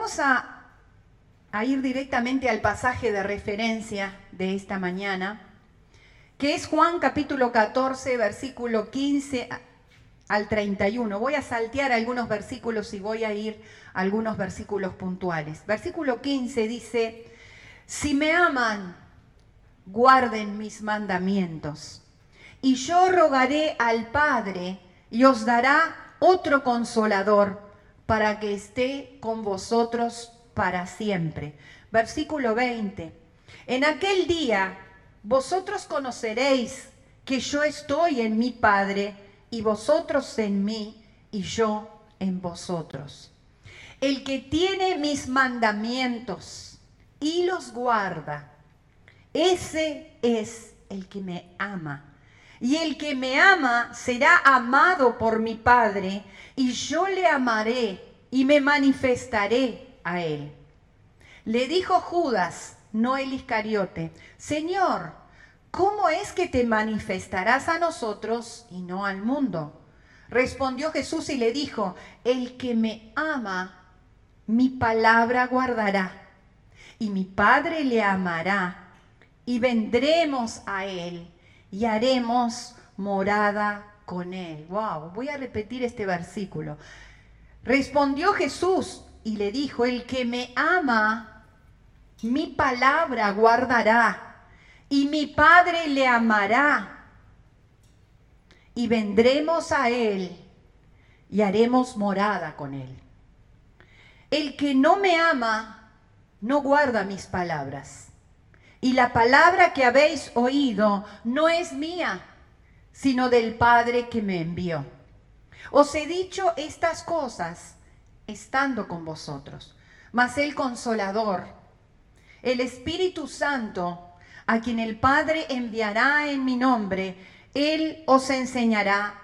vamos a, ir directamente al pasaje de referencia de esta mañana, que es Juan capítulo 14, versículo 15 al 31. Voy a saltear algunos versículos y voy a ir a algunos versículos puntuales. Versículo 15 dice, si me aman, guarden mis mandamientos. Y yo rogaré al Padre y os dará otro consolador para que esté con vosotros para siempre. Versículo 20. En aquel día vosotros conoceréis que yo estoy en mi Padre y vosotros en mí y yo en vosotros. El que tiene mis mandamientos y los guarda, ese es el que me ama. Y el que me ama será amado por mi Padre, y yo le amaré y me manifestaré a él. Le dijo Judas, no el Iscariote, Señor, ¿cómo es que te manifestarás a nosotros y no al mundo? Respondió Jesús y le dijo, el que me ama, mi palabra guardará, y mi Padre le amará, y vendremos a él, y haremos morada con él. Wow, voy a repetir este versículo. Respondió Jesús y le dijo, el que me ama, mi palabra guardará y mi Padre le amará. Y vendremos a Él y haremos morada con Él. El que no me ama, no guarda mis palabras. Y la palabra que habéis oído no es mía, sino del Padre que me envió. Os he dicho estas cosas estando con vosotros. Mas el consolador, el Espíritu Santo, a quien el Padre enviará en mi nombre, Él os enseñará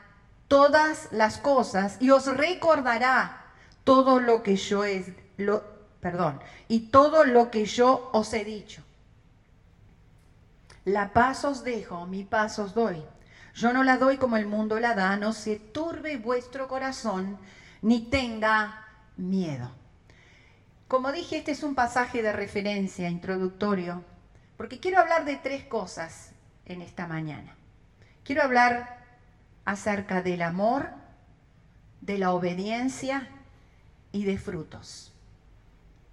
todas las cosas y os recordará todo lo que yo es, lo, perdón, y todo lo que yo os he dicho. La paz os dejo, mi paz os doy. Yo no la doy como el mundo la da, no se turbe vuestro corazón, ni tenga miedo. Como dije, este es un pasaje de referencia introductorio porque quiero hablar de tres cosas en esta mañana. Quiero hablar acerca del amor, de la obediencia y de frutos.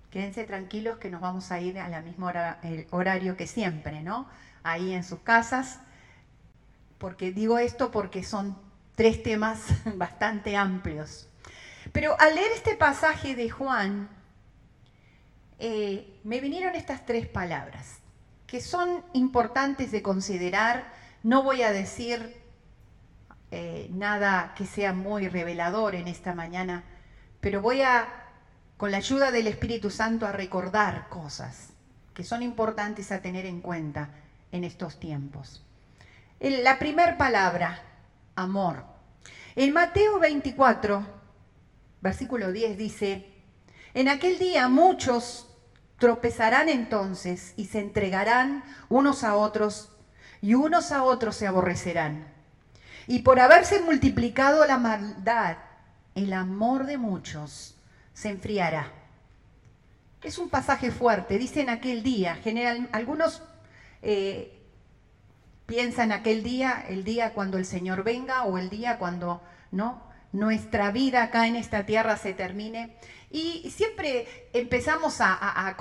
Quédense tranquilos que nos vamos a ir a la misma horario que siempre, ¿no? Ahí en sus casas. Porque digo esto porque son tres temas bastante amplios. Pero al leer este pasaje de Juan, eh, me vinieron estas tres palabras que son importantes de considerar. No voy a decir eh, nada que sea muy revelador en esta mañana, pero voy a, con la ayuda del Espíritu Santo, a recordar cosas que son importantes a tener en cuenta en estos tiempos. La primera palabra, amor. En Mateo 24, versículo 10 dice, en aquel día muchos Tropezarán entonces y se entregarán unos a otros y unos a otros se aborrecerán. Y por haberse multiplicado la maldad, el amor de muchos se enfriará. Es un pasaje fuerte, dice en aquel día. General, algunos eh, piensan aquel día, el día cuando el Señor venga o el día cuando no nuestra vida acá en esta tierra se termine. Y siempre empezamos a,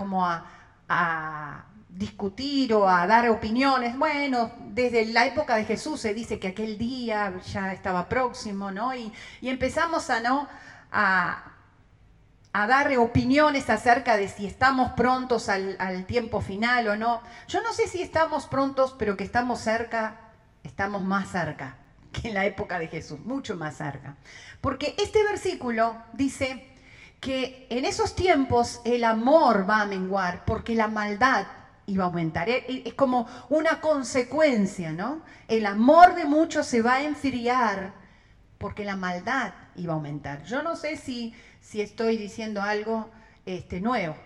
discutir o a dar opiniones. Bueno, desde la época de Jesús se dice que aquel día ya estaba próximo, ¿no? Y, empezamos a, ¿no? A, dar opiniones acerca de si estamos prontos al, al tiempo final o no. Yo no sé si estamos prontos, pero que estamos cerca, estamos más cerca que en la época de Jesús, mucho más cerca. Porque este versículo dice que en esos tiempos el amor va a menguar porque la maldad iba a aumentar. E, e, es como una consecuencia, ¿no? El amor de muchos se va a enfriar porque la maldad iba a aumentar. Yo no sé si, si estoy diciendo algo este, nuevo.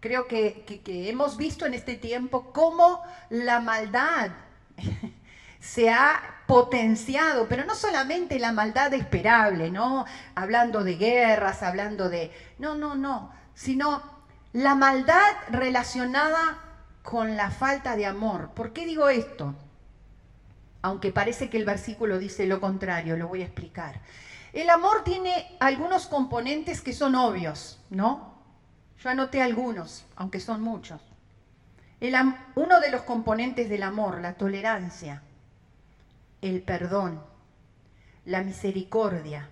Creo que, que hemos visto en este tiempo cómo la maldad se ha potenciado, pero no solamente la maldad esperable, ¿no? Hablando de guerras, hablando de... No, no, no, sino la maldad relacionada con la falta de amor. ¿Por qué digo esto? Aunque parece que el versículo dice lo contrario, lo voy a explicar. El amor tiene algunos componentes que son obvios, ¿no? Yo anoté algunos, aunque son muchos. uno de los componentes del amor, la tolerancia, el perdón, la misericordia,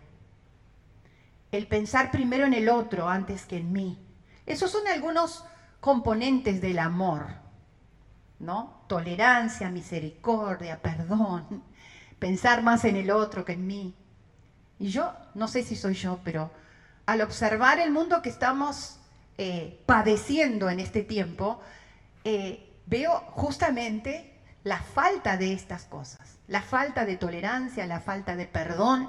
el pensar primero en el otro antes que en mí. Esos son algunos componentes del amor, ¿no? Tolerancia, misericordia, perdón, pensar más en el otro que en mí. Y yo, no sé si soy yo, pero al observar el mundo que estamos eh, padeciendo en este tiempo, eh, veo justamente la falta de estas cosas, la falta de tolerancia, la falta de perdón,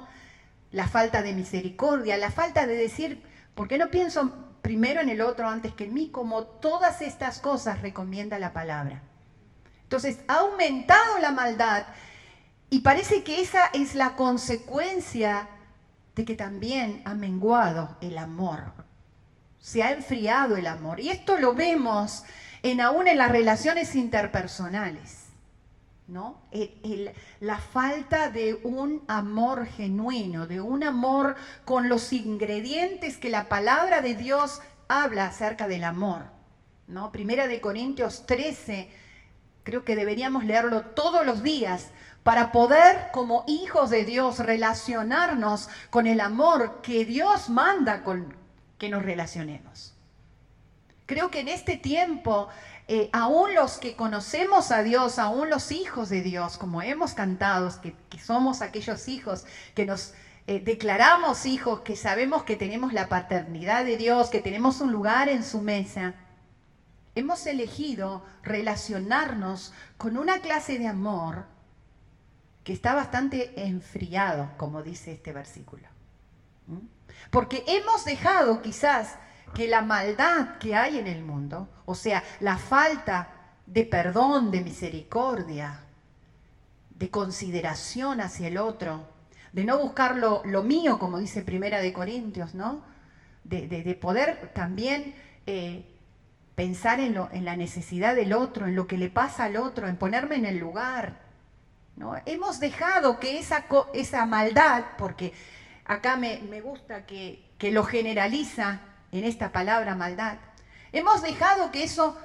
la falta de misericordia, la falta de decir, ¿por qué no pienso primero en el otro antes que en mí? Como todas estas cosas recomienda la palabra. Entonces, ha aumentado la maldad y parece que esa es la consecuencia de que también ha menguado el amor. Se ha enfriado el amor. Y esto lo vemos en aún en las relaciones interpersonales. ¿no? la falta de un amor genuino, de un amor con los ingredientes que la palabra de Dios habla acerca del amor. ¿no? Primera de Corintios 13, creo que deberíamos leerlo todos los días para poder como hijos de Dios relacionarnos con el amor que Dios manda con que nos relacionemos. Creo que en este tiempo eh, aún los que conocemos a Dios, aún los hijos de Dios, como hemos cantado, que, somos aquellos hijos que nos eh, declaramos hijos, que sabemos que tenemos la paternidad de Dios, que tenemos un lugar en su mesa, hemos elegido relacionarnos con una clase de amor que está bastante enfriado, como dice este versículo. Porque hemos dejado quizás que la maldad que hay en el mundo, o sea, la falta de perdón, de misericordia, de consideración hacia el otro, de no buscar lo, mío, como dice Primera de Corintios, ¿no? De, poder también eh, pensar en, lo, en, la necesidad del otro, en lo que le pasa al otro, en ponerme en el lugar. ¿No? Hemos dejado que esa, maldad, porque acá me, gusta que lo generaliza en esta palabra maldad. Hemos dejado que eso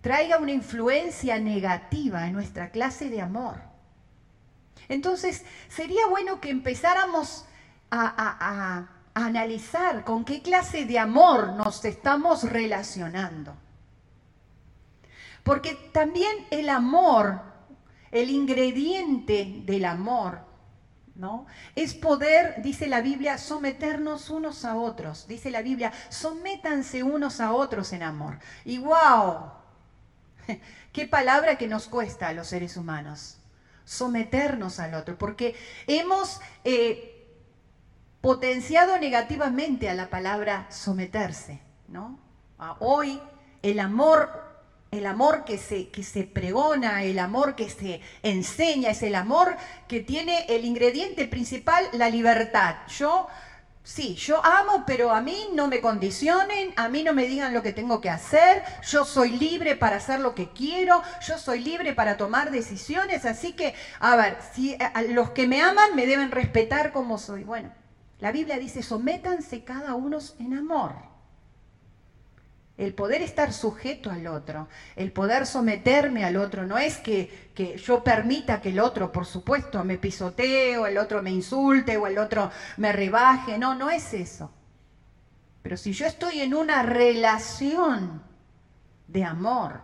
traiga una influencia negativa en nuestra clase de amor. Entonces, sería bueno que empezáramos a, analizar con qué clase de amor nos estamos relacionando. Porque también el amor, el ingrediente del amor, es poder, dice la Biblia, someternos unos a otros. Dice la Biblia, sométanse unos a otros en amor. Y wow, qué palabra que nos cuesta a los seres humanos, someternos al otro, porque hemos eh, potenciado negativamente a la palabra someterse, ¿no? Hoy el amor el amor que se, que se pregona, el amor que se enseña, es el amor que tiene el ingrediente principal, la libertad. Yo, sí, yo amo, pero a mí no me condicionen, a mí no me digan lo que tengo que hacer, yo soy libre para hacer lo que quiero, yo soy libre para tomar decisiones, así que, a ver, si los que me aman me deben respetar como soy. Bueno, la Biblia dice, sométanse cada uno en amor el poder estar sujeto al otro, el poder someterme al otro, no es que, que, yo permita que el otro, por supuesto, me pisotee o el otro me insulte o el otro me rebaje, no, no es eso. Pero si yo estoy en una relación de amor,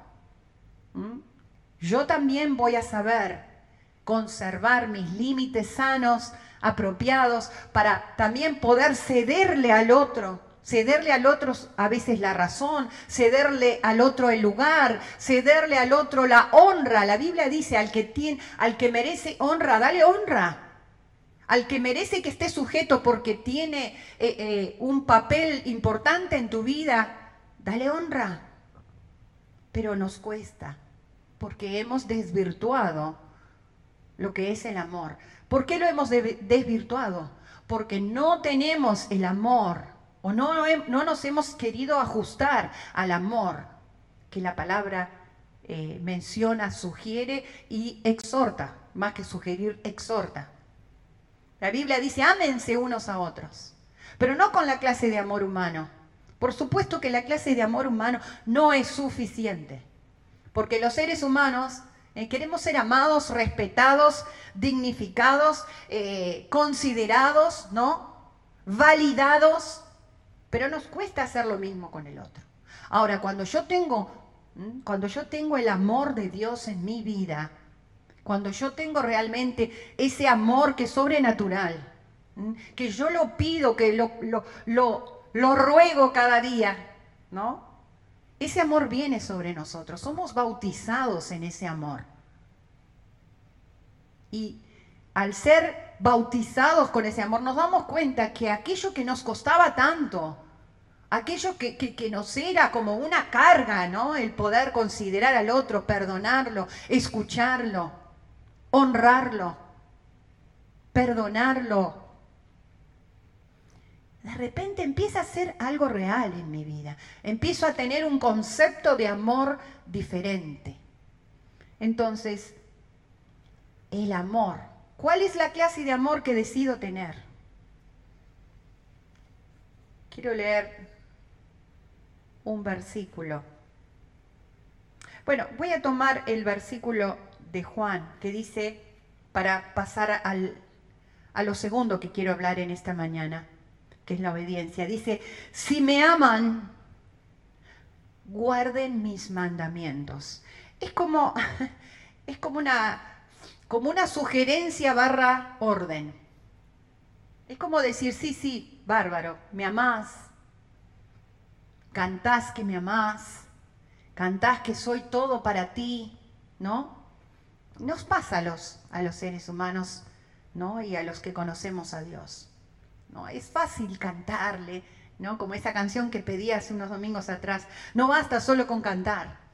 yo también voy a saber conservar mis límites sanos, apropiados, para también poder cederle al otro cederle al otro a veces la razón, cederle al otro el lugar, cederle al otro la honra. La Biblia dice, al que, tiene, al que merece honra, dale honra. Al que merece que esté sujeto porque tiene eh, eh, un papel importante en tu vida, dale honra. Pero nos cuesta, porque hemos desvirtuado lo que es el amor. ¿Por qué lo hemos desvirtuado? Porque no tenemos el amor o no, no nos hemos querido ajustar al amor que la palabra eh, menciona, sugiere y exhorta, más que sugerir, exhorta. La Biblia dice, ámense unos a otros, pero no con la clase de amor humano. Por supuesto que la clase de amor humano no es suficiente, porque los seres humanos eh, queremos ser amados, respetados, dignificados, eh, considerados, ¿no? Validados, pero nos cuesta hacer lo mismo con el otro. Ahora, cuando yo tengo, cuando yo tengo el amor de Dios en mi vida, cuando yo tengo realmente ese amor que es sobrenatural, que yo lo pido, que lo, lo, lo, ruego cada día, ¿no? Ese amor viene sobre nosotros, somos bautizados en ese amor. Y al ser bautizados con ese amor, nos damos cuenta que aquello que nos costaba tanto, aquello que, que, nos era como una carga, ¿no? El poder considerar al otro, perdonarlo, escucharlo, honrarlo, perdonarlo. De repente empieza a ser algo real en mi vida. Empiezo a tener un concepto de amor diferente. Entonces, el amor. ¿Cuál es la clase de amor que decido tener? Quiero leer un versículo. Bueno, voy a tomar el versículo de Juan, que dice, para pasar al, a lo segundo que quiero hablar en esta mañana, que es la obediencia. Dice, si me aman, guarden mis mandamientos. Es como, es como una, como una sugerencia barra orden. Es como decir, sí, sí, bárbaro, me amás, cantás que me amás, cantás que soy todo para ti, ¿no? Nos pasa a los, a los seres humanos ¿no? y a los que conocemos a Dios. ¿no? Es fácil cantarle, ¿no? como esa canción que pedí hace unos domingos atrás. No basta solo con cantar.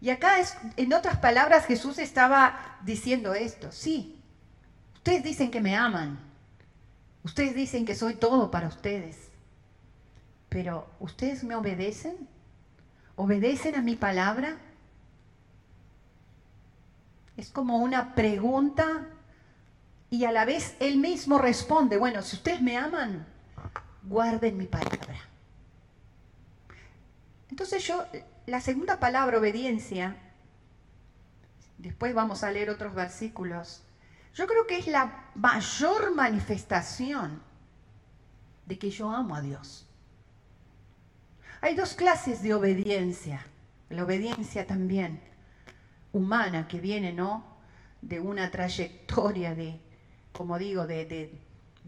Y acá, es, en otras palabras, Jesús estaba diciendo esto. Sí, ustedes dicen que me aman. Ustedes dicen que soy todo para ustedes. Pero ¿ustedes me obedecen? ¿Obedecen a mi palabra? Es como una pregunta y a la vez él mismo responde, bueno, si ustedes me aman, guarden mi palabra. Entonces yo, la segunda palabra, obediencia, después vamos a leer otros versículos, yo creo que es la mayor manifestación de que yo amo a Dios. Hay dos clases de obediencia, la obediencia también humana que viene, ¿no? De una trayectoria de, como digo, de,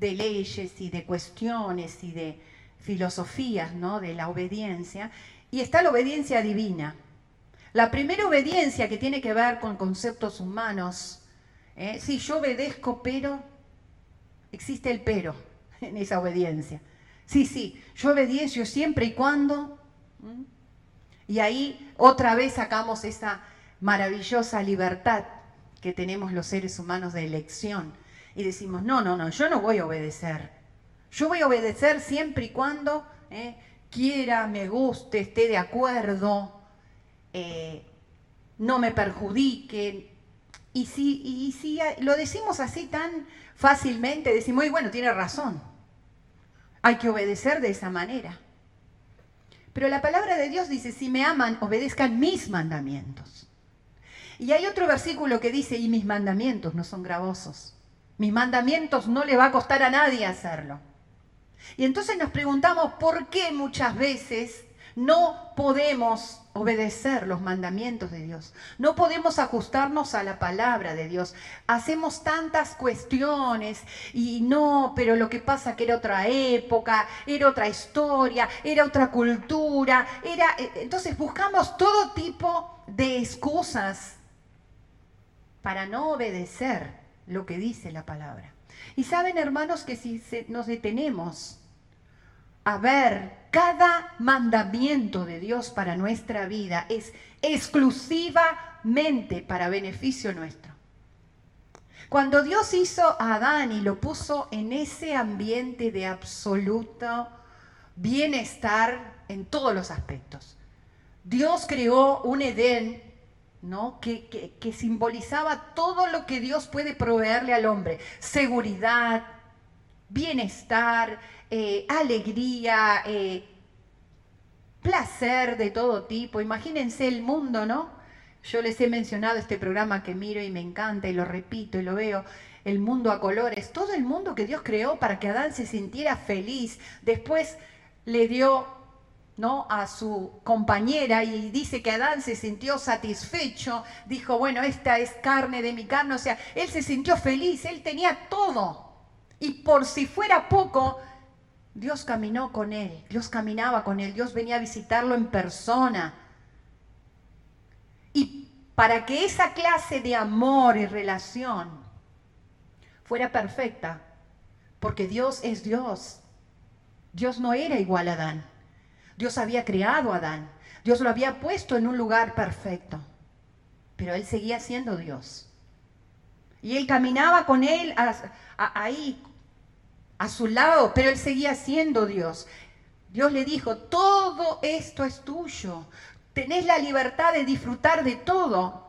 leyes y de cuestiones y de filosofías, ¿no? De la obediencia. Y está la obediencia divina. La primera obediencia que tiene que ver con conceptos humanos, ¿eh? sí, yo obedezco, pero existe el pero en esa obediencia. Sí, sí, yo obedezco siempre y cuando. Y ahí otra vez sacamos esa maravillosa libertad que tenemos los seres humanos de elección. Y decimos, no, no, no, yo no voy a obedecer. Yo voy a obedecer siempre y cuando eh, quiera, me guste, esté de acuerdo, eh, no me perjudique. Y si, y si lo decimos así tan fácilmente, decimos, y bueno, tiene razón. Hay que obedecer de esa manera. Pero la palabra de Dios dice, si me aman, obedezcan mis mandamientos. Y hay otro versículo que dice, y mis mandamientos no son gravosos. Mis mandamientos no le va a costar a nadie hacerlo. Y entonces nos preguntamos por qué muchas veces no podemos obedecer los mandamientos de Dios. No podemos ajustarnos a la palabra de Dios. Hacemos tantas cuestiones y no, pero lo que pasa que era otra época, era otra historia, era otra cultura, era eh, entonces buscamos todo tipo de excusas para no obedecer lo que dice la palabra. Y saben, hermanos, que si nos detenemos a ver cada mandamiento de Dios para nuestra vida es exclusivamente para beneficio nuestro. Cuando Dios hizo a Adán y lo puso en ese ambiente de absoluto bienestar en todos los aspectos. Dios creó un Edén ¿no? Que, simbolizaba todo lo que Dios puede proveerle al hombre. Seguridad, bienestar, eh, alegría, eh, placer de todo tipo. Imagínense el mundo, ¿no? Yo les he mencionado este programa que miro y me encanta y lo repito y lo veo, el mundo a colores, todo el mundo que Dios creó para que Adán se sintiera feliz. Después le dio a su compañera y dice que Adán se sintió satisfecho, dijo, bueno, esta es carne de mi carne, o sea, él se sintió feliz, él tenía todo. Y por si fuera poco, Dios caminó con él, Dios caminaba con él, Dios venía a visitarlo en persona. Y para que esa clase de amor y relación fuera perfecta, porque Dios es Dios, Dios no era igual a Adán. Dios había creado a Adán, Dios lo había puesto en un lugar perfecto, pero él seguía siendo Dios. Y él caminaba con él ahí a su lado, pero él seguía siendo Dios. Dios le dijo, todo esto es tuyo, tenés la libertad de disfrutar de todo.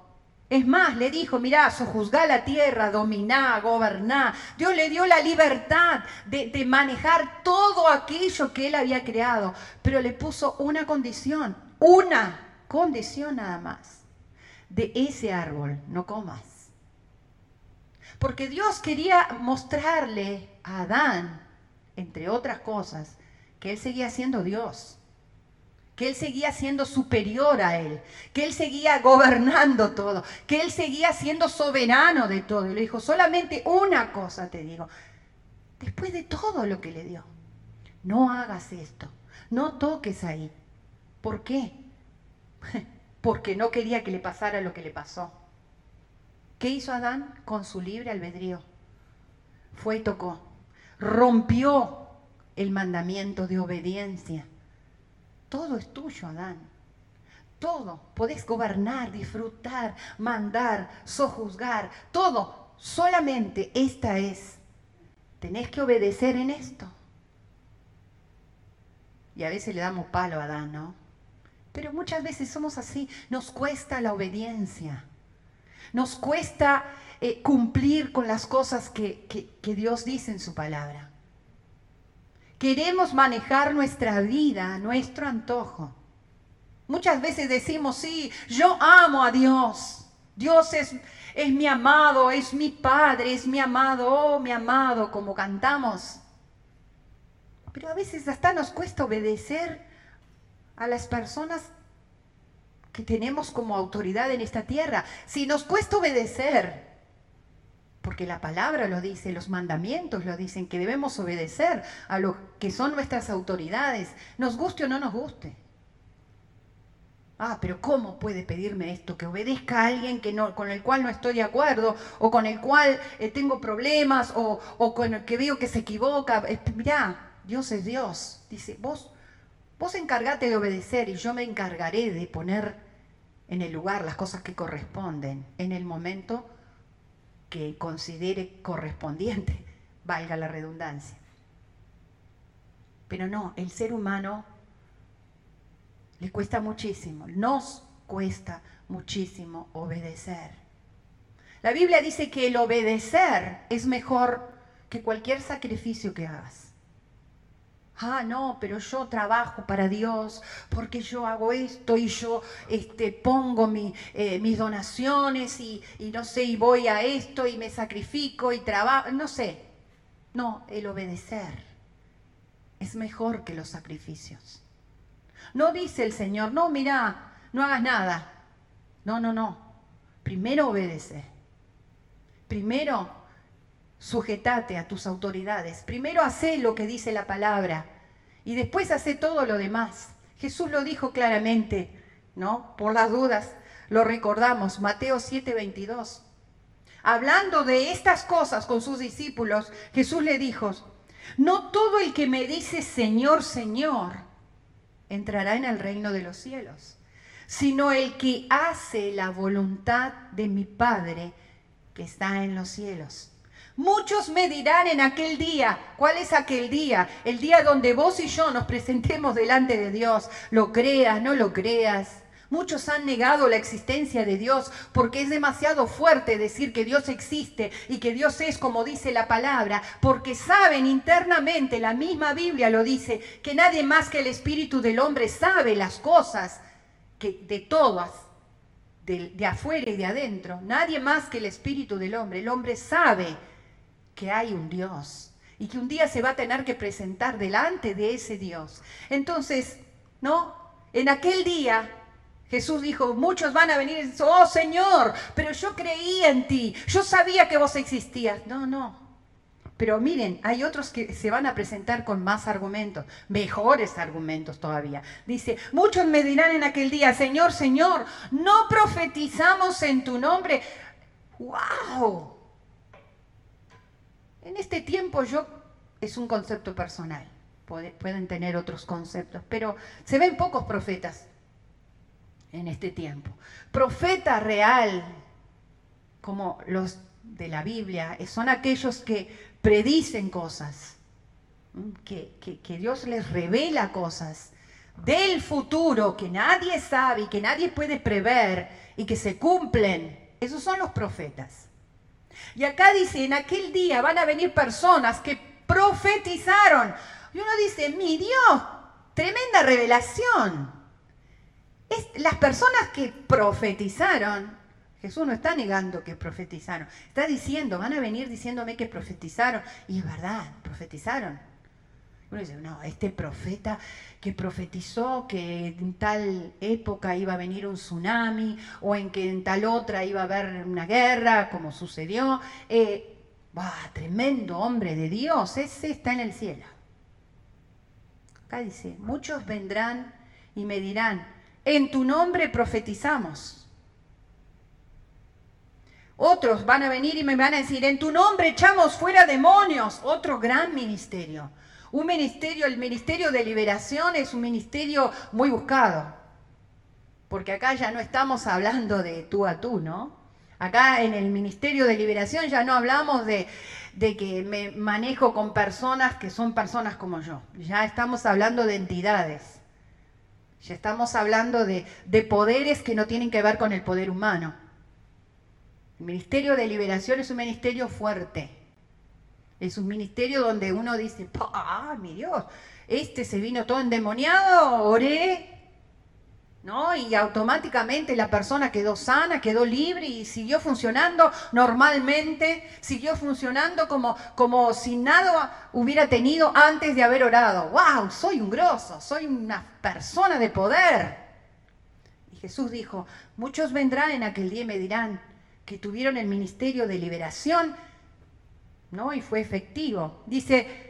Es más, le dijo, mirá, sojuzgá la tierra, dominá, goberná. Dios le dio la libertad de, de, manejar todo aquello que él había creado, pero le puso una condición, una condición nada más. De ese árbol no comas. Porque Dios quería mostrarle a Adán, entre otras cosas, que él seguía siendo Dios, que él seguía siendo superior a él, que él seguía gobernando todo, que él seguía siendo soberano de todo. Y le dijo, solamente una cosa te digo, después de todo lo que le dio, no hagas esto, no toques ahí. ¿Por qué? Porque no quería que le pasara lo que le pasó. ¿Qué hizo Adán con su libre albedrío? Fue y tocó rompió el mandamiento de obediencia. Todo es tuyo, Adán. Todo. Podés gobernar, disfrutar, mandar, sojuzgar. Todo. Solamente esta es. Tenés que obedecer en esto. Y a veces le damos palo a Adán, ¿no? Pero muchas veces somos así. Nos cuesta la obediencia. Nos cuesta eh, cumplir con las cosas que, que Dios dice en su palabra. Queremos manejar nuestra vida, nuestro antojo. Muchas veces decimos, sí, yo amo a Dios. Dios es, es mi amado, es mi Padre, es mi amado, oh mi amado, como cantamos. Pero a veces hasta nos cuesta obedecer a las personas que tenemos como autoridad en esta tierra. Si nos cuesta obedecer, porque la palabra lo dice, los mandamientos lo dicen, que debemos obedecer a lo que son nuestras autoridades, nos guste o no nos guste. Ah, pero ¿cómo puede pedirme esto? Que obedezca a alguien que no, con el cual no estoy de acuerdo, o con el cual eh, tengo problemas, o, o, con el que veo que se equivoca. mirá, Dios es Dios. Dice, vos, vos encargate de obedecer y yo me encargaré de poner en el lugar las cosas que corresponden en el momento que considere correspondiente, valga la redundancia. Pero no, el ser humano le cuesta muchísimo, nos cuesta muchísimo obedecer. La Biblia dice que el obedecer es mejor que cualquier sacrificio que hagas ah, no, pero yo trabajo para Dios porque yo hago esto y yo este, pongo eh, mis donaciones y, y no sé, y voy a esto y me sacrifico y trabajo, no sé. No, el obedecer es mejor que los sacrificios. No dice el Señor, no, mira, no hagas nada. No, no, no. Primero obedece. Primero sujetate a tus autoridades. Primero hace lo que dice la palabra y después hace todo lo demás. Jesús lo dijo claramente, ¿no? Por las dudas, lo recordamos, Mateo 7:22. Hablando de estas cosas con sus discípulos, Jesús le dijo, no todo el que me dice Señor, Señor, entrará en el reino de los cielos, sino el que hace la voluntad de mi Padre que está en los cielos. Muchos me dirán en aquel día, ¿cuál es aquel día? El día donde vos y yo nos presentemos delante de Dios, lo creas, no lo creas. Muchos han negado la existencia de Dios porque es demasiado fuerte decir que Dios existe y que Dios es como dice la palabra, porque saben internamente, la misma Biblia lo dice, que nadie más que el Espíritu del hombre sabe las cosas que de todas, de, de afuera y de adentro. Nadie más que el Espíritu del hombre. El hombre sabe que hay un Dios y que un día se va a tener que presentar delante de ese Dios. Entonces, ¿no? En aquel día Jesús dijo, muchos van a venir y dicen, oh Señor, pero yo creía en ti, yo sabía que vos existías. No, no. Pero miren, hay otros que se van a presentar con más argumentos, mejores argumentos todavía. Dice, muchos me dirán en aquel día, Señor, Señor, no profetizamos en tu nombre. ¡Wow! En este tiempo yo, es un concepto personal, pueden tener otros conceptos, pero se ven pocos profetas en este tiempo. Profeta real, como los de la Biblia, son aquellos que predicen cosas, que, que, Dios les revela cosas del futuro que nadie sabe y que nadie puede prever y que se cumplen. Esos son los profetas. Y acá dice, en aquel día van a venir personas que profetizaron. Y uno dice, mi Dios, tremenda revelación las personas que profetizaron, Jesús no está negando que profetizaron, está diciendo, van a venir diciéndome que profetizaron, y es verdad, profetizaron. Uno dice, no, este profeta que profetizó que en tal época iba a venir un tsunami o en que en tal otra iba a haber una guerra, como sucedió. Eh, tremendo hombre de Dios, ese está en el cielo. Acá dice, muchos vendrán y me dirán, en tu nombre profetizamos. Otros van a venir y me van a decir, en tu nombre echamos fuera demonios. Otro gran ministerio. Un ministerio, el ministerio de liberación es un ministerio muy buscado. Porque acá ya no estamos hablando de tú a tú, ¿no? Acá en el ministerio de liberación ya no hablamos de, de que me manejo con personas que son personas como yo. Ya estamos hablando de entidades. Ya estamos hablando de, poderes que no tienen que ver con el poder humano. El Ministerio de Liberación es un ministerio fuerte. Es un ministerio donde uno dice, ¡ah, mi Dios! Este se vino todo endemoniado, oré, ¿no? Y automáticamente la persona quedó sana, quedó libre y siguió funcionando normalmente, siguió funcionando como, como si nada hubiera tenido antes de haber orado. ¡Wow! Soy un grosso, soy una persona de poder. Y Jesús dijo, muchos vendrán en aquel día y me dirán que tuvieron el ministerio de liberación, ¿no? Y fue efectivo. Dice,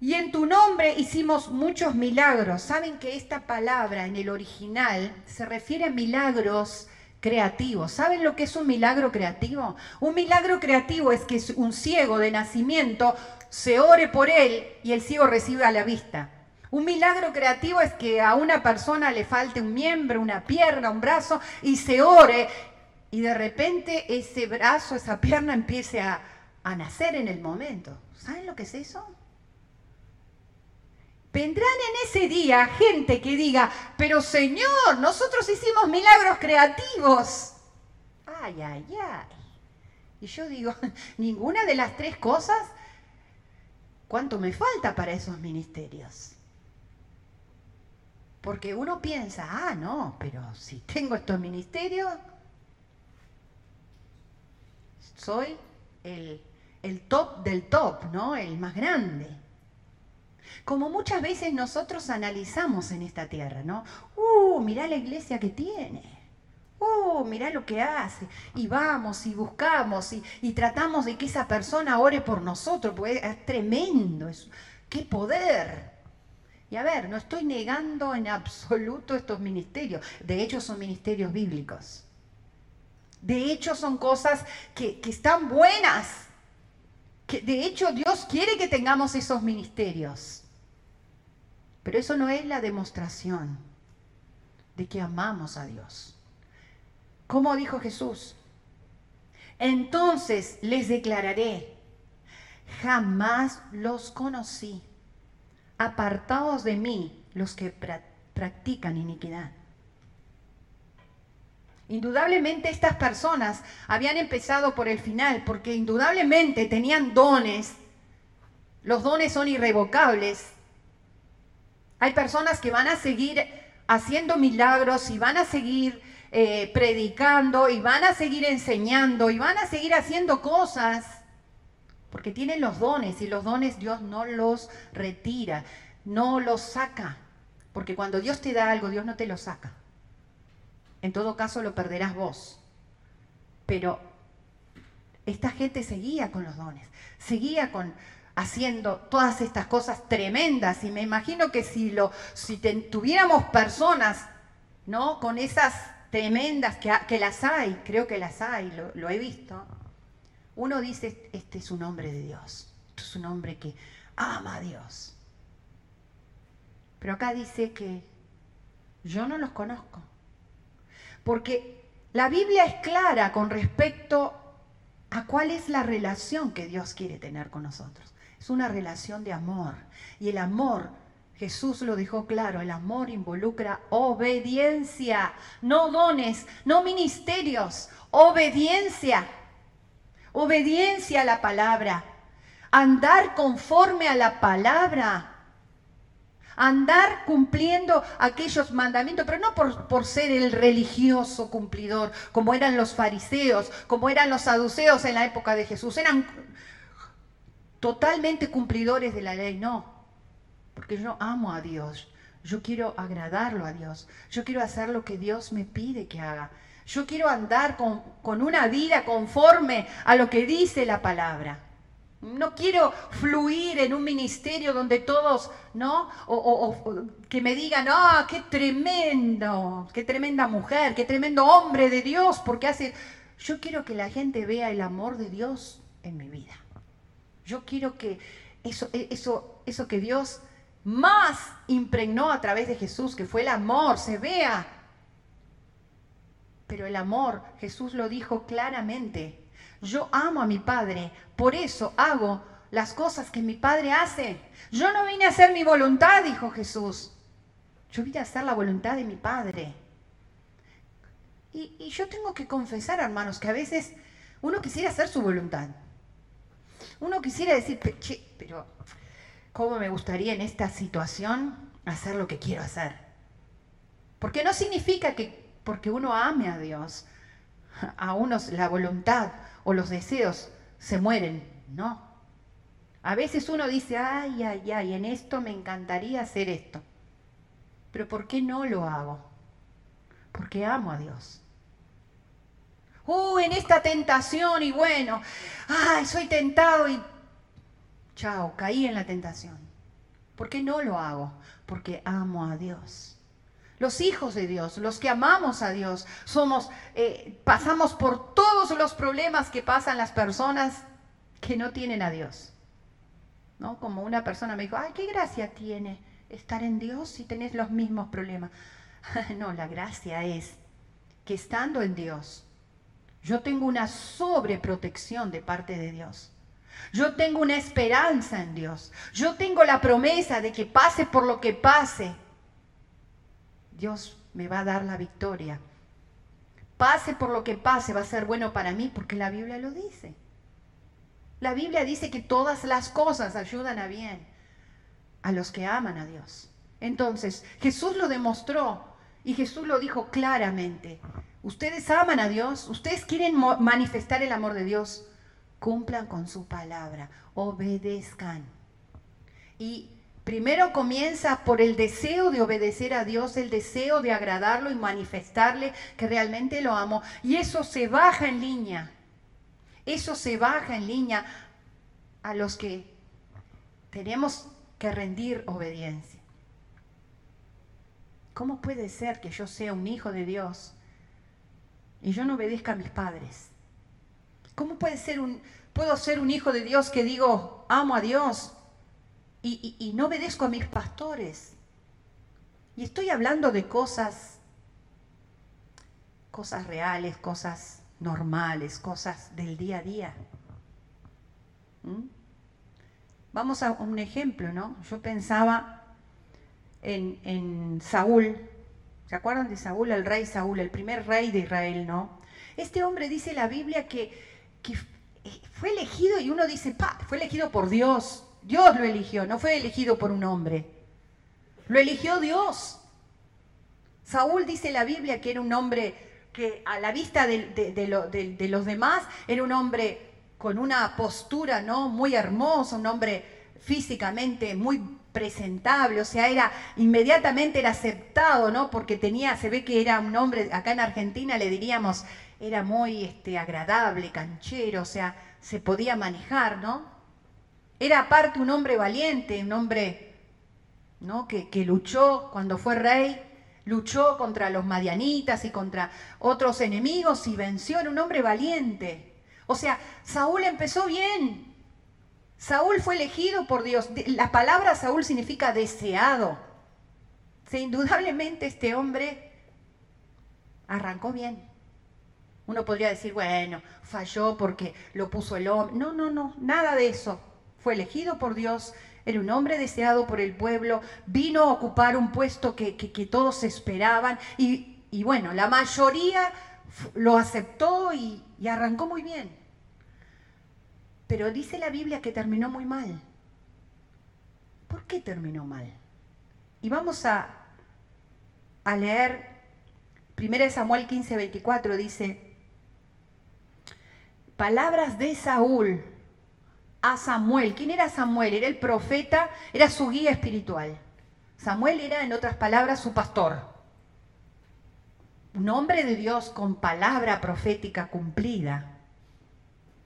y en tu nombre hicimos muchos milagros. Saben que esta palabra en el original se refiere a milagros creativos. ¿Saben lo que es un milagro creativo? Un milagro creativo es que un ciego de nacimiento se ore por él y el ciego reciba la vista. Un milagro creativo es que a una persona le falte un miembro, una pierna, un brazo y se ore y de repente ese brazo, esa pierna empiece a, a nacer en el momento. ¿Saben lo que es eso? Vendrán en ese día gente que diga, pero Señor, nosotros hicimos milagros creativos. Ay, ay, ay. Y yo digo, ninguna de las tres cosas, ¿cuánto me falta para esos ministerios? Porque uno piensa, ah, no, pero si tengo estos ministerios, soy el, el top del top, ¿no? El más grande como muchas veces nosotros analizamos en esta tierra, ¿no? Uh, mirá la iglesia que tiene. Uh, mirá lo que hace. Y vamos y buscamos y, tratamos de que esa persona ore por nosotros, porque es tremendo. Es, ¡Qué poder! Y a ver, no estoy negando en absoluto estos ministerios. De hecho, son ministerios bíblicos. De hecho, son cosas que, que están buenas. De hecho, Dios quiere que tengamos esos ministerios. Pero eso no es la demostración de que amamos a Dios. ¿Cómo dijo Jesús? Entonces les declararé, jamás los conocí. Apartados de mí los que practican iniquidad. Indudablemente estas personas habían empezado por el final, porque indudablemente tenían dones. Los dones son irrevocables. Hay personas que van a seguir haciendo milagros y van a seguir eh, predicando y van a seguir enseñando y van a seguir haciendo cosas, porque tienen los dones y los dones Dios no los retira, no los saca, porque cuando Dios te da algo, Dios no te lo saca. En todo caso lo perderás vos. Pero esta gente seguía con los dones, seguía con haciendo todas estas cosas tremendas y me imagino que si tuviéramos personas, con esas tremendas que, que, las hay, creo que las hay, lo, lo he visto. Uno dice, este es un hombre de Dios, este es un hombre que ama a Dios. Pero acá dice que yo no los conozco. Porque la Biblia es clara con respecto a cuál es la relación que Dios quiere tener con nosotros. Es una relación de amor. Y el amor, Jesús lo dijo claro, el amor involucra obediencia, no dones, no ministerios, obediencia. Obediencia a la palabra. Andar conforme a la palabra andar cumpliendo aquellos mandamientos, pero no por, ser el religioso cumplidor, como eran los fariseos, como eran los saduceos en la época de Jesús, eran totalmente cumplidores de la ley, no, porque yo amo a Dios, yo quiero agradarlo a Dios, yo quiero hacer lo que Dios me pide que haga. Yo quiero andar con, con una vida conforme a lo que dice la palabra. No quiero fluir en un ministerio donde todos, ¿no? O, que me digan, ah, qué tremendo, qué tremenda mujer, qué tremendo hombre de Dios, porque hace... Yo quiero que la gente vea el amor de Dios en mi vida. Yo quiero que eso, e, eso, eso que Dios más impregnó a través de Jesús, que fue el amor, se vea. Pero el amor, Jesús lo dijo claramente, yo amo a mi Padre, por eso hago las cosas que mi Padre hace. Yo no vine a hacer mi voluntad, dijo Jesús. Yo vine a hacer la voluntad de mi Padre. Y, yo tengo que confesar, hermanos, que a veces uno quisiera hacer su voluntad. Uno quisiera decir, che, pero ¿cómo me gustaría en esta situación hacer lo que quiero hacer? Porque no significa que porque uno ame a Dios, a unos la voluntad o los deseos se mueren, no. A veces uno dice, ay, ay, ay, en esto me encantaría hacer esto. Pero ¿por qué no lo hago? Porque amo a Dios. Uh, en esta tentación y bueno, ay, soy tentado y chao, caí en la tentación. ¿Por qué no lo hago? Porque amo a Dios los hijos de Dios, los que amamos a Dios, somos, eh, pasamos por todos los problemas que pasan las personas que no tienen a Dios. ¿No? Como una persona me dijo, ay, qué gracia tiene estar en Dios si tenés los mismos problemas. no, la gracia es que estando en Dios, yo tengo una sobreprotección de parte de Dios. Yo tengo una esperanza en Dios. Yo tengo la promesa de que pase por lo que pase, Dios me va a dar la victoria. Pase por lo que pase, va a ser bueno para mí porque la Biblia lo dice. La Biblia dice que todas las cosas ayudan a bien a los que aman a Dios. Entonces, Jesús lo demostró y Jesús lo dijo claramente. Ustedes aman a Dios, ustedes quieren manifestar el amor de Dios, cumplan con su palabra, obedezcan. Y Primero comienza por el deseo de obedecer a Dios, el deseo de agradarlo y manifestarle que realmente lo amo. Y eso se baja en línea. Eso se baja en línea a los que tenemos que rendir obediencia. ¿Cómo puede ser que yo sea un hijo de Dios y yo no obedezca a mis padres? ¿Cómo puede ser un, puedo ser un hijo de Dios que digo, amo a Dios, y, no obedezco a mis pastores. Y estoy hablando de cosas, cosas reales, cosas normales, cosas del día a día. ¿Mm? Vamos a un ejemplo, ¿no? Yo pensaba en, en, Saúl. ¿Se acuerdan de Saúl, el rey Saúl, el primer rey de Israel, ¿no? Este hombre dice la Biblia que, que fue elegido y uno dice, pa, fue elegido por Dios. Dios lo eligió, no fue elegido por un hombre. Lo eligió Dios. Saúl dice la Biblia que era un hombre que a la vista de, los demás era un hombre con una postura ¿no? muy hermosa, un hombre físicamente muy presentable, o sea, era inmediatamente era aceptado, ¿no? Porque tenía, se ve que era un hombre, acá en Argentina le diríamos, era muy este, agradable, canchero, o sea, se podía manejar, ¿no? Era aparte un hombre valiente, un hombre, ¿no? Que, luchó cuando fue rey, luchó contra los madianitas y contra otros enemigos y venció, era un hombre valiente. O sea, Saúl empezó bien. Saúl fue elegido por Dios. La palabra Saúl significa deseado. O indudablemente este hombre arrancó bien. Uno podría decir, bueno, falló porque lo puso el hombre. No, no, no, nada de eso. Fue elegido por Dios, era un hombre deseado por el pueblo, vino a ocupar un puesto que, todos esperaban y, bueno, la mayoría lo aceptó y, y arrancó muy bien. Pero dice la Biblia que terminó muy mal. ¿Por qué terminó mal? Y vamos a, a leer 1 Samuel 15, 24, dice, palabras de Saúl a Samuel. ¿Quién era Samuel? Era el profeta, era su guía espiritual. Samuel era, en otras palabras, su pastor. Un hombre de Dios con palabra profética cumplida.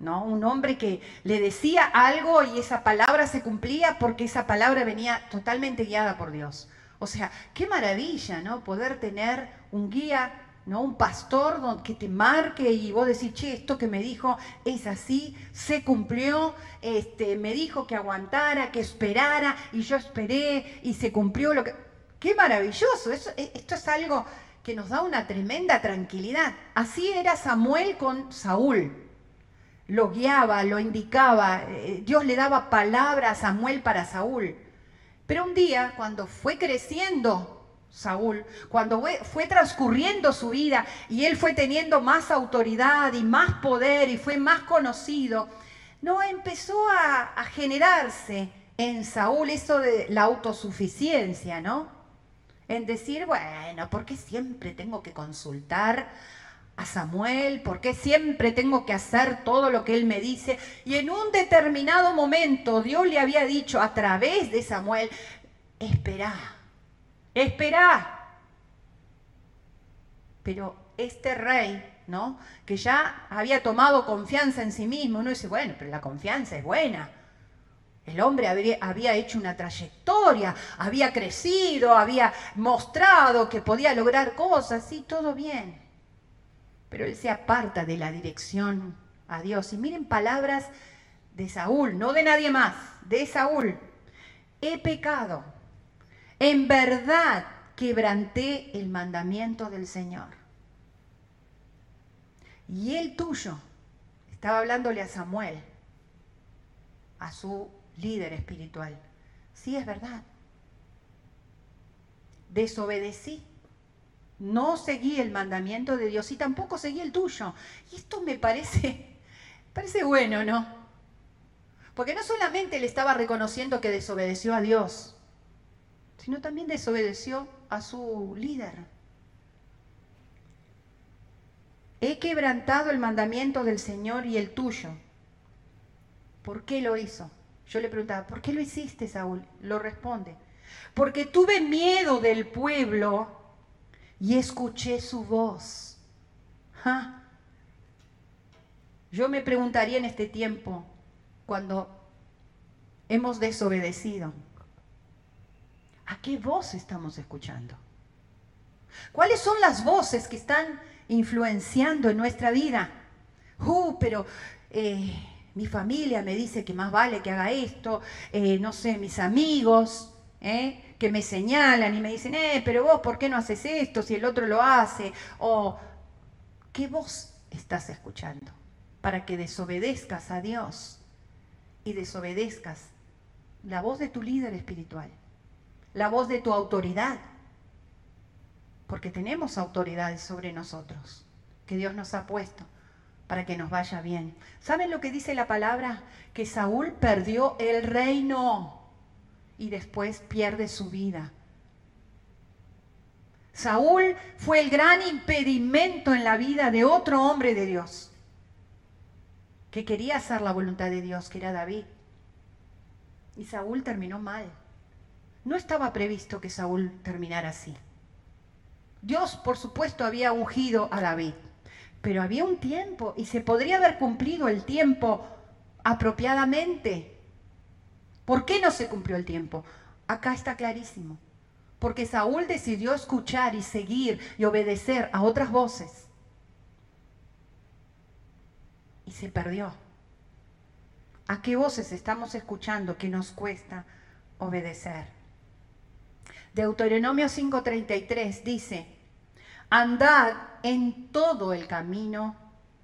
¿No? Un hombre que le decía algo y esa palabra se cumplía porque esa palabra venía totalmente guiada por Dios. O sea, qué maravilla, ¿no? Poder tener un guía ¿no? Un pastor que te marque y vos decís, che, esto que me dijo es así, se cumplió, este, me dijo que aguantara, que esperara, y yo esperé y se cumplió lo que... ¡Qué maravilloso! E, esto es algo que nos da una tremenda tranquilidad. Así era Samuel con Saúl. Lo guiaba, lo indicaba, eh, Dios le daba palabra a Samuel para Saúl. Pero un día, cuando fue creciendo Saúl, cuando fue transcurriendo su vida y él fue teniendo más autoridad y más poder y fue más conocido, no empezó a, generarse en Saúl eso de la autosuficiencia, ¿no? En decir, bueno, ¿por qué siempre tengo que consultar a Samuel? ¿Por qué siempre tengo que hacer todo lo que él me dice? Y en un determinado momento Dios le había dicho a través de Samuel, espera Espera. Pero este rey, ¿no? Que ya había tomado confianza en sí mismo, uno dice, bueno, pero la confianza es buena. El hombre había, hecho una trayectoria, había crecido, había mostrado que podía lograr cosas, sí, todo bien. Pero él se aparta de la dirección a Dios. Y miren palabras de Saúl, no de nadie más, de Saúl. He pecado en verdad quebranté el mandamiento del Señor. Y el tuyo, estaba hablándole a Samuel, a su líder espiritual. Sí, es verdad. Desobedecí. No seguí el mandamiento de Dios y tampoco seguí el tuyo. Y esto me parece, parece bueno, ¿no? Porque no solamente le estaba reconociendo que desobedeció a Dios, sino también desobedeció a su líder. He quebrantado el mandamiento del Señor y el tuyo. ¿Por qué lo hizo? Yo le preguntaba, ¿por qué lo hiciste, Saúl? Lo responde, porque tuve miedo del pueblo y escuché su voz. Yo me preguntaría en este tiempo, cuando hemos desobedecido, ¿A qué voz estamos escuchando? ¿Cuáles son las voces que están influenciando en nuestra vida? Uh, pero eh, mi familia me dice que más vale que haga esto, eh, no sé, mis amigos eh, que me señalan y me dicen, pero vos, ¿por qué no haces esto si el otro lo hace? O, ¿qué voz estás escuchando, para que desobedezcas a Dios y desobedezcas la voz de tu líder espiritual, la voz de tu autoridad, porque tenemos autoridades sobre nosotros que Dios nos ha puesto para que nos vaya bien. ¿Saben lo que dice la palabra? Que Saúl perdió el reino y después pierde su vida. Saúl fue el gran impedimento en la vida de otro hombre de Dios, que quería hacer la voluntad de Dios, que era David. Y Saúl terminó mal. No estaba previsto que Saúl terminara así. Dios, por supuesto, había ungido a David, pero había un tiempo y se podría haber cumplido el tiempo apropiadamente. ¿Por qué no se cumplió el tiempo? Acá está clarísimo. Porque Saúl decidió escuchar y seguir y obedecer a otras voces. Y se perdió. ¿A qué voces estamos escuchando que nos cuesta obedecer? Deuteronomio 5:33 dice, andad en todo el camino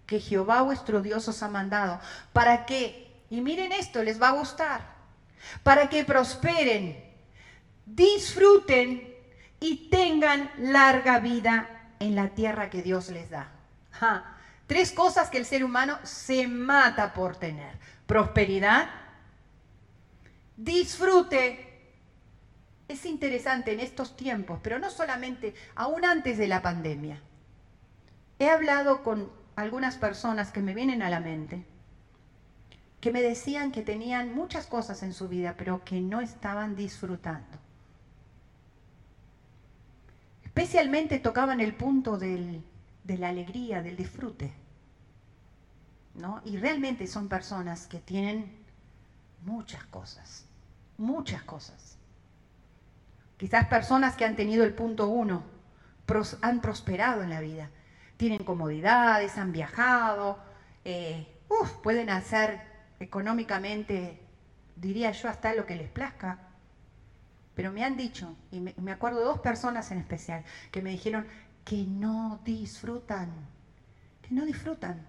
que Jehová vuestro Dios os ha mandado. ¿Para qué? Y miren esto, les va a gustar. Para que prosperen, disfruten y tengan larga vida en la tierra que Dios les da. Tres cosas que el ser humano se mata por tener prosperidad, disfrute. Es interesante en estos tiempos, pero no solamente, aún antes de la pandemia. He hablado con algunas personas que me vienen a la mente, que me decían que tenían muchas cosas en su vida, pero que no estaban disfrutando. Especialmente tocaban el punto de la alegría, del disfrute. Y realmente son personas que tienen muchas cosas, muchas cosas. Quizás personas que han tenido el punto uno, han prosperado en la vida, tienen comodidades, han viajado, eh, pueden hacer económicamente, diría yo, hasta lo que les plazca. Pero me han dicho, y me acuerdo de dos personas en especial, que me dijeron que no disfrutan, que no disfrutan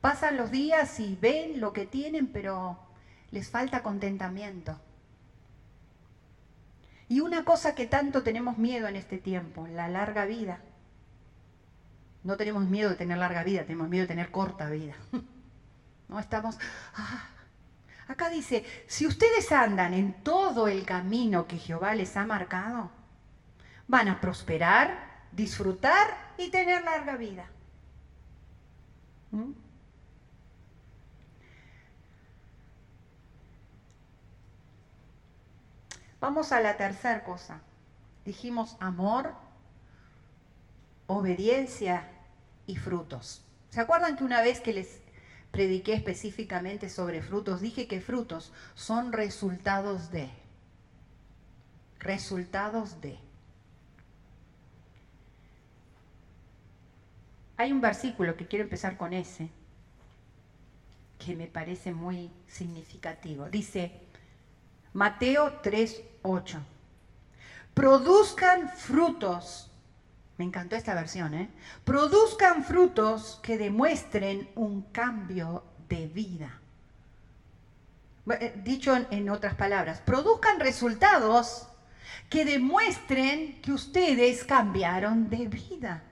Pasan los días y ven lo que tienen, pero les falta contentamiento. Y una cosa que tanto tenemos miedo en este tiempo, la larga vida. No tenemos miedo de tener larga vida, tenemos miedo de tener corta vida. No estamos... Ah. Acá dice, si ustedes andan en todo el camino que Jehová les ha marcado, van a prosperar, disfrutar y tener larga vida. ¿Mm? Vamos a la tercera cosa. Dijimos amor, obediencia y frutos. ¿Se acuerdan que una vez que les prediqué específicamente sobre frutos, dije que frutos son resultados de, resultados de. Hay un versículo que quiero empezar con ese, que me parece muy significativo. Dice, Mateo 3:8. Produzcan frutos. Me encantó esta versión, ¿eh? Produzcan frutos que demuestren un cambio de vida. Eh, dicho en otras palabras, produzcan resultados que demuestren que ustedes cambiaron de vida.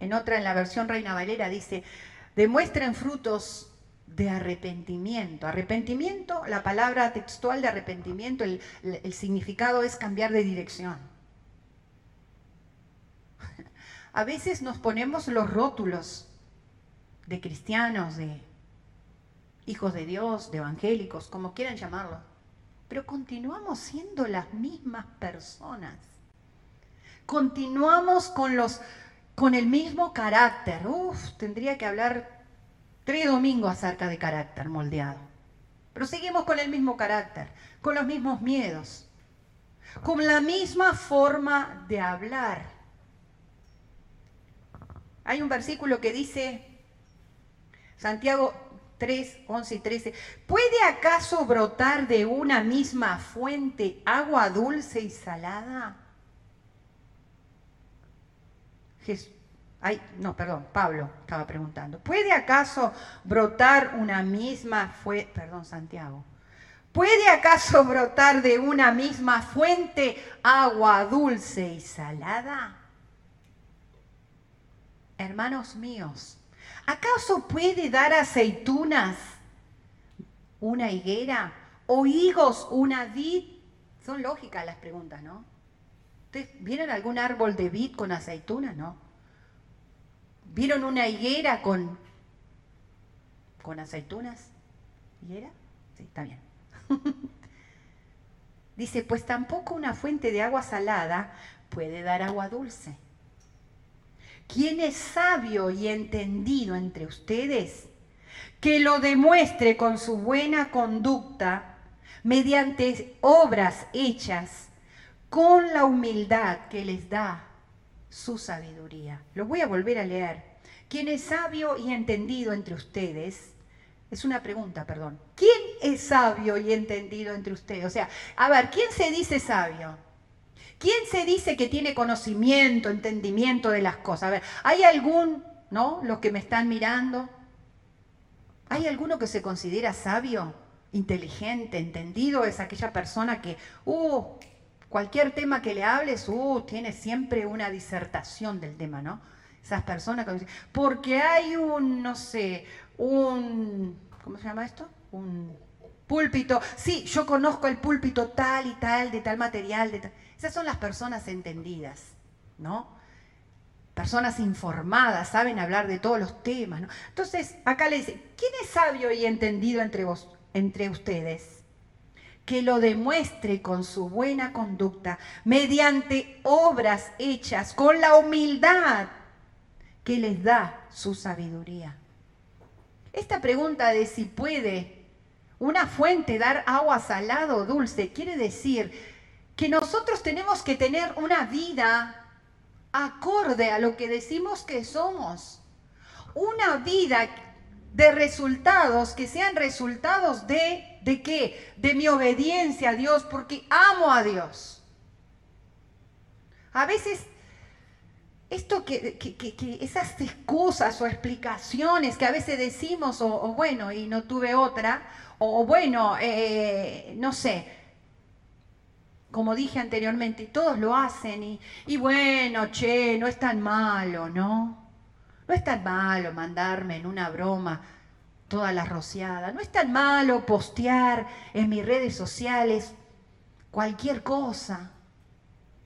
En otra, en la versión Reina Valera, dice, demuestren frutos de arrepentimiento. Arrepentimiento, la palabra textual de arrepentimiento, el, significado es cambiar de dirección. A veces nos ponemos los rótulos de cristianos, de hijos de Dios, de evangélicos, como quieran llamarlo, pero continuamos siendo las mismas personas. Continuamos con los con el mismo carácter. Uf, tendría que hablar tres domingos acerca de carácter moldeado. Pero seguimos con el mismo carácter, con los mismos miedos, con la misma forma de hablar. Hay un versículo que dice, Santiago 3, 11 y 13, ¿puede acaso brotar de una misma fuente agua dulce y salada? Ay, no, perdón, Pablo estaba preguntando. ¿Puede acaso brotar una misma fuente, perdón, Santiago? ¿Puede acaso brotar de una misma fuente agua dulce y salada? Hermanos míos, ¿acaso puede dar aceitunas una higuera o higos una vid? Son lógicas las preguntas, ¿no? ¿Ustedes vieron algún árbol de vid con aceitunas? No. ¿Vieron una higuera con, con aceitunas? ¿Higuera? Sí, está bien. Dice, pues tampoco una fuente de agua salada puede dar agua dulce. ¿Quién es sabio y entendido entre ustedes? Que lo demuestre con su buena conducta mediante obras hechas con la humildad que les da su sabiduría. Lo voy a volver a leer. ¿Quién es sabio y entendido entre ustedes? Es una pregunta, perdón. ¿Quién es sabio y entendido entre ustedes? O sea, a ver, ¿quién se dice sabio? ¿Quién se dice que tiene conocimiento, entendimiento de las cosas? A ver, ¿hay algún, no? Los que me están mirando, ¿hay alguno que se considera sabio, inteligente, entendido? Es aquella persona que, uh, Cualquier tema que le hables, uh, tiene siempre una disertación del tema, ¿no? Esas personas que dicen, porque hay un, no sé, un, ¿cómo se llama esto? Un púlpito. Sí, yo conozco el púlpito tal y tal, de tal material, de tal. Esas son las personas entendidas, ¿no? Personas informadas, saben hablar de todos los temas, ¿no? Entonces, acá le dice, ¿quién es sabio y entendido entre vos, entre ustedes? Que lo demuestre con su buena conducta, mediante obras hechas con la humildad que les da su sabiduría. Esta pregunta de si puede una fuente dar agua salada o dulce quiere decir que nosotros tenemos que tener una vida acorde a lo que decimos que somos. Una vida de resultados que sean resultados de ¿De qué? De mi obediencia a Dios, porque amo a Dios. A veces, esto que, esas excusas o explicaciones que a veces decimos, o, bueno, y no tuve otra, o, bueno, eh, no sé, como dije anteriormente, todos lo hacen y, y, bueno, che, no es tan malo, ¿no? No es tan malo mandarme en una broma toda la rociada. No es tan malo postear en mis redes sociales cualquier cosa.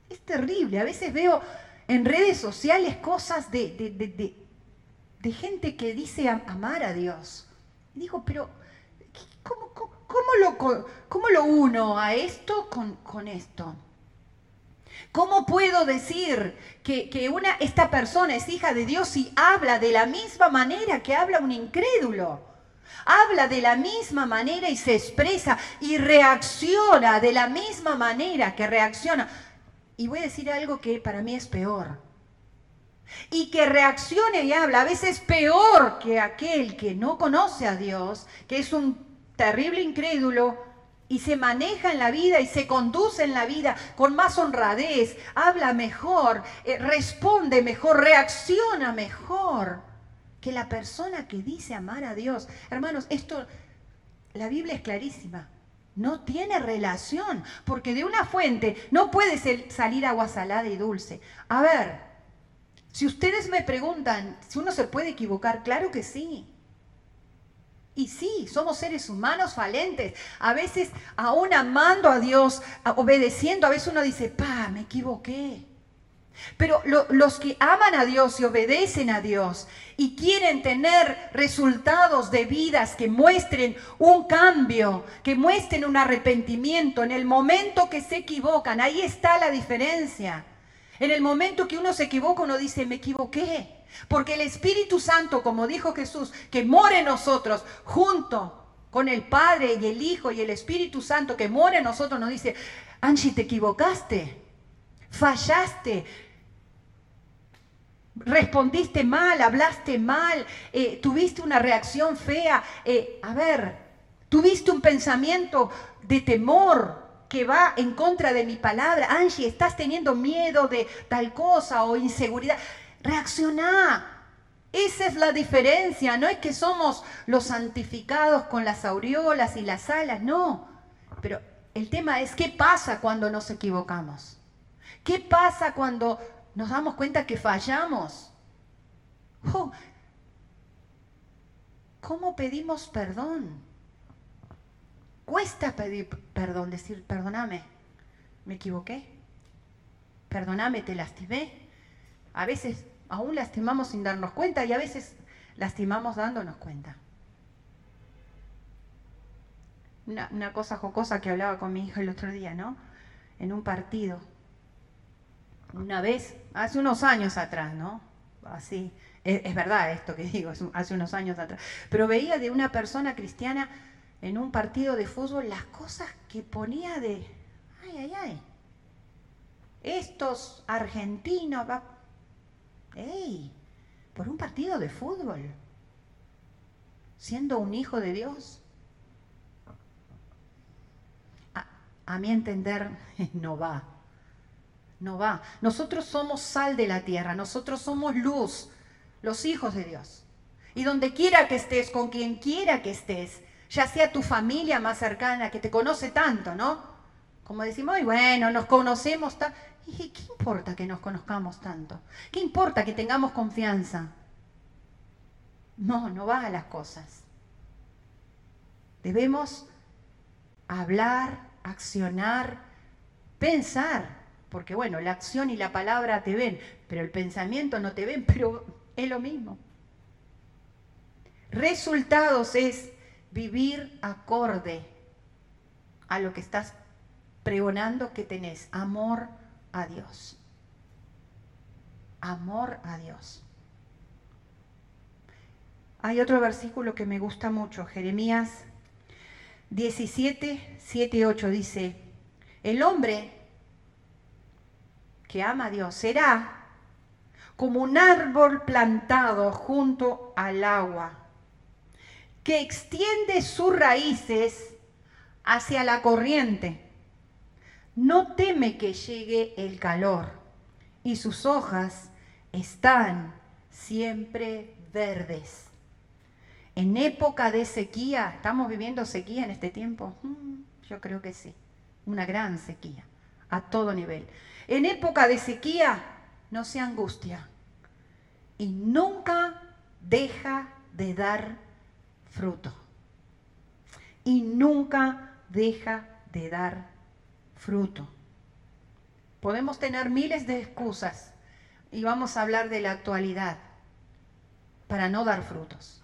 Es terrible. A veces veo en redes sociales cosas de, gente que dice amar a Dios. Y digo, pero ¿cómo, lo, cómo lo, uno a esto con esto? ¿Cómo puedo decir que, que, una, esta persona es hija de Dios y habla de la misma manera que habla un incrédulo? habla de la misma manera y se expresa y reacciona de la misma manera que reacciona. Y voy a decir algo que para mí es peor. Y que reaccione y habla a veces peor que aquel que no conoce a Dios, que es un terrible incrédulo y se maneja en la vida y se conduce en la vida con más honradez, habla mejor, eh, responde mejor, reacciona mejor que la persona que dice amar a Dios, hermanos, esto, la Biblia es clarísima, no tiene relación, porque de una fuente no puede salir agua salada y dulce. A ver, si ustedes me preguntan si uno se puede equivocar, claro que sí. Y sí, somos seres humanos falentes. A veces, aún amando a Dios, obedeciendo, a veces uno dice, pa, me equivoqué. Pero los que aman a Dios y obedecen a Dios y quieren tener resultados de vidas que muestren un cambio, que muestren un arrepentimiento en el momento que se equivocan, ahí está la diferencia. En el momento que uno se equivoca, uno dice, me equivoqué. Porque el Espíritu Santo, como dijo Jesús, que mora en nosotros junto con el Padre y el Hijo y el Espíritu Santo que mora en nosotros, nos dice, Angie, te equivocaste, fallaste, respondiste mal, hablaste mal, eh, tuviste una reacción fea. Eh, a ver, tuviste un pensamiento de temor que va en contra de mi palabra. Angie, estás teniendo miedo de tal cosa o inseguridad. Reaccioná. Esa es la diferencia. No es que somos los santificados con las aureolas y las alas, no. Pero el tema es qué pasa cuando nos equivocamos. ¿Qué pasa cuando nos damos cuenta que fallamos? Oh, ¿Cómo pedimos perdón? Cuesta pedir perdón, decir, perdóname, me equivoqué, perdóname, te lastimé. A veces aún lastimamos sin darnos cuenta y a veces lastimamos dándonos cuenta. Una, cosa jocosa que hablaba con mi hijo el otro día, ¿no? En un partido. Una vez, hace unos años atrás, ¿no? Así, es, verdad esto que digo, hace unos años atrás. Pero veía de una persona cristiana en un partido de fútbol las cosas que ponía de, ay, ay, ay. Estos argentinos, va, ¡ey! Por un partido de fútbol, siendo un hijo de Dios. A, a mi entender, no va. No va. Nosotros somos sal de la tierra, nosotros somos luz los hijos de Dios. Y donde quiera que estés, con quien quiera que estés, ya sea tu familia más cercana que te conoce tanto, ¿no? Como decimos, bueno, nos conocemos tanto. ¿Y qué importa que nos conozcamos tanto? ¿Qué importa que tengamos confianza? No, no va a las cosas. Debemos hablar, accionar, pensar, porque bueno, la acción y la palabra te ven, pero el pensamiento no te ven, pero es lo mismo. Resultados es vivir acorde a lo que estás pregonando que tenés. Amor a Dios. Amor a Dios. Hay otro versículo que me gusta mucho, Jeremías 17, 7, 8 dice, el hombre que ama a Dios será como un árbol plantado junto al agua, que extiende sus raíces hacia la corriente. No teme que llegue el calor y sus hojas están siempre verdes. En época de sequía, ¿estamos viviendo sequía en este tiempo? Mm, yo creo que sí, una gran sequía, a todo nivel. En época de sequía, no se angustia y nunca deja de dar fruto. Y nunca deja de dar fruto. Podemos tener miles de excusas y vamos a hablar de la actualidad para no dar frutos,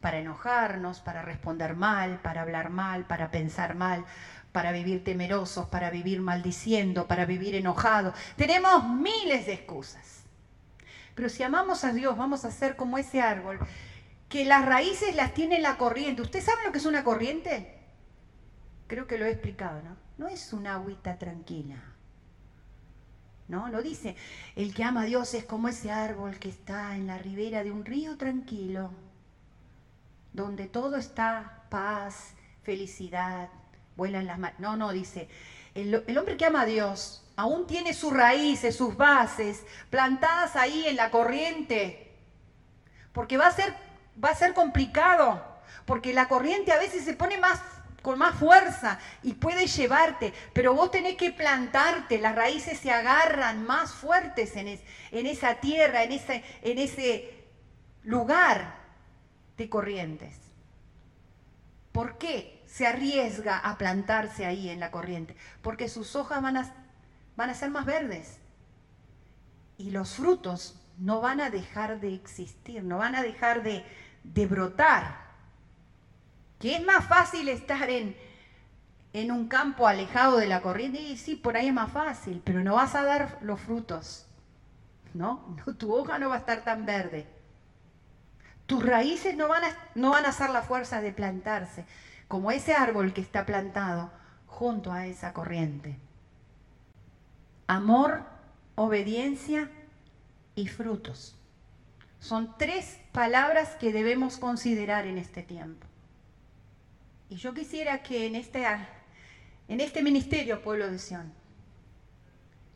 para enojarnos, para responder mal, para hablar mal, para pensar mal, para vivir temerosos, para vivir maldiciendo, para vivir enojados. Tenemos miles de excusas. Pero si amamos a Dios, vamos a ser como ese árbol, que las raíces las tiene la corriente. ¿Usted sabe lo que es una corriente? Creo que lo he explicado, ¿no? No es una agüita tranquila. ¿No? Lo dice, el que ama a Dios es como ese árbol que está en la ribera de un río tranquilo, donde todo está paz, felicidad, vuelan las manos. No, no, dice, el, hombre que ama a Dios aún tiene sus raíces, sus bases plantadas ahí en la corriente, porque va a ser, va a ser complicado, porque la corriente a veces se pone más con más fuerza y puede llevarte, pero vos tenés que plantarte, las raíces se agarran más fuertes en, en esa tierra, en ese, en ese lugar de corrientes. ¿Por qué? se arriesga a plantarse ahí en la corriente, porque sus hojas van a, van a ser más verdes y los frutos no van a dejar de existir, no van a dejar de, de brotar. Que es más fácil estar en, en un campo alejado de la corriente, y sí, por ahí es más fácil, pero no vas a dar los frutos, ¿no? no tu hoja no va a estar tan verde. Tus raíces no van, a, no van a hacer la fuerza de plantarse como ese árbol que está plantado junto a esa corriente. Amor, obediencia y frutos. Son tres palabras que debemos considerar en este tiempo. Y yo quisiera que en este, en este ministerio, pueblo de Sion,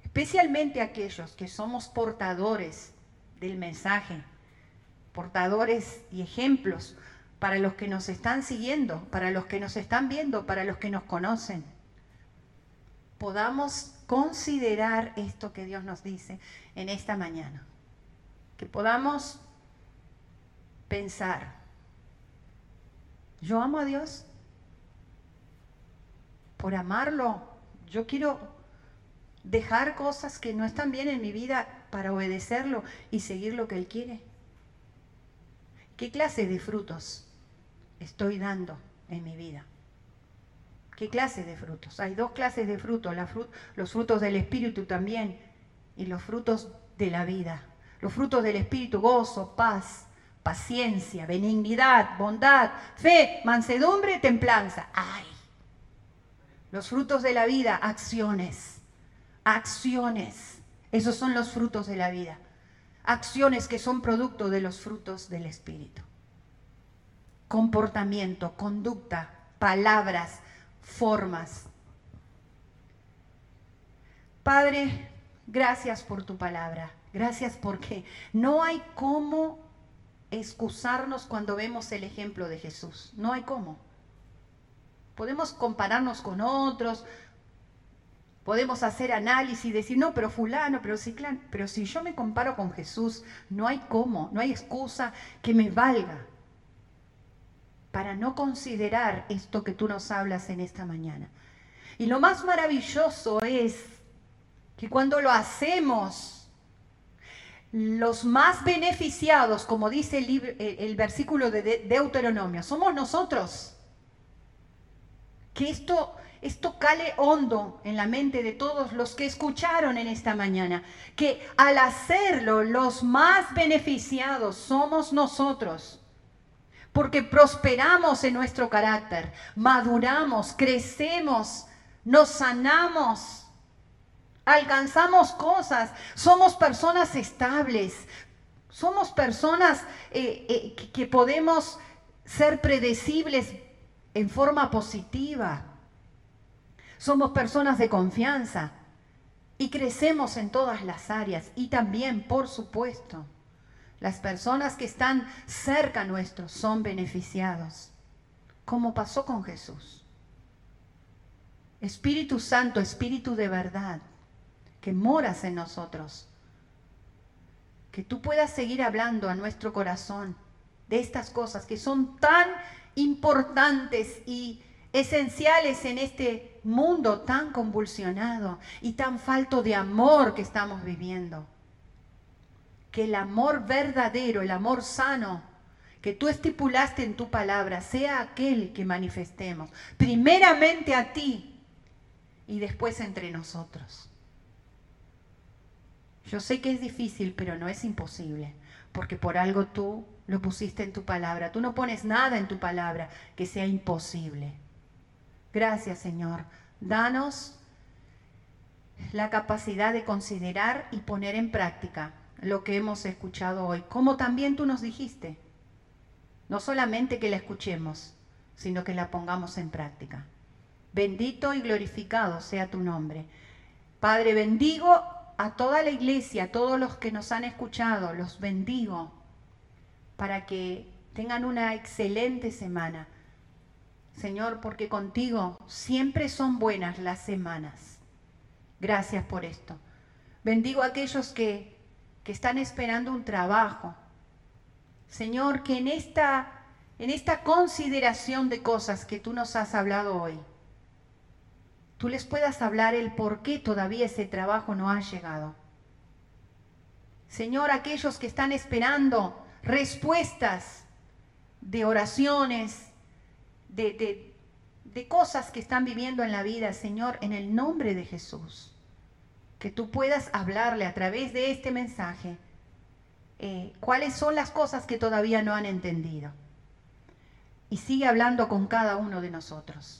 especialmente aquellos que somos portadores del mensaje, portadores y ejemplos para los que nos están siguiendo, para los que nos están viendo, para los que nos conocen. Podamos considerar esto que Dios nos dice en esta mañana. Que podamos pensar, yo amo a Dios, por amarlo, yo quiero dejar cosas que no están bien en mi vida para obedecerlo y seguir lo que Él quiere. ¿Qué clase de frutos estoy dando en mi vida? ¿Qué clase de frutos? Hay dos clases de frutos, los frutos del Espíritu también y los frutos de la vida. Los frutos del Espíritu, gozo, paz, paciencia, benignidad, bondad, fe, mansedumbre, templanza. ¡Ay! Los frutos de la vida, acciones, acciones. Esos son los frutos de la vida. Acciones que son producto de los frutos del Espíritu. Comportamiento, conducta, palabras, formas. Padre, gracias por tu palabra. Gracias porque no hay cómo excusarnos cuando vemos el ejemplo de Jesús. No hay cómo. Podemos compararnos con otros, podemos hacer análisis y decir, no, pero fulano, pero si, pero si yo me comparo con Jesús, no hay cómo, no hay excusa que me valga para no considerar esto que tú nos hablas en esta mañana. Y lo más maravilloso es que cuando lo hacemos, los más beneficiados, como dice el, el versículo de Deuteronomio, somos nosotros. Que esto, esto cale hondo en la mente de todos los que escucharon en esta mañana, que al hacerlo los más beneficiados somos nosotros, porque prosperamos en nuestro carácter, maduramos, crecemos, nos sanamos, alcanzamos cosas, somos personas estables, somos personas eh, eh, que podemos ser predecibles en forma positiva. Somos personas de confianza y crecemos en todas las áreas y también, por supuesto, las personas que están cerca nuestro son beneficiados, como pasó con Jesús. Espíritu Santo, Espíritu de verdad, que moras en nosotros, que tú puedas seguir hablando a nuestro corazón de estas cosas que son tan importantes y esenciales en este mundo tan convulsionado y tan falto de amor que estamos viviendo. Que el amor verdadero, el amor sano, que tú estipulaste en tu palabra, sea aquel que manifestemos, primeramente a ti y después entre nosotros. Yo sé que es difícil, pero no es imposible, porque por algo tú lo pusiste en tu palabra. Tú no pones nada en tu palabra que sea imposible. Gracias, Señor. Danos la capacidad de considerar y poner en práctica lo que hemos escuchado hoy, como también tú nos dijiste. No solamente que la escuchemos, sino que la pongamos en práctica. Bendito y glorificado sea tu nombre. Padre, bendigo a toda la iglesia, a todos los que nos han escuchado, los bendigo para que tengan una excelente semana. Señor, porque contigo siempre son buenas las semanas. Gracias por esto. Bendigo a aquellos que, que están esperando un trabajo. Señor, que en esta, en esta consideración de cosas que tú nos has hablado hoy, tú les puedas hablar el por qué todavía ese trabajo no ha llegado. Señor, aquellos que están esperando respuestas de oraciones, de, cosas que están viviendo en la vida, Señor, en el nombre de Jesús. Que tú puedas hablarle a través de este mensaje eh, cuáles son las cosas que todavía no han entendido. Y sigue hablando con cada uno de nosotros.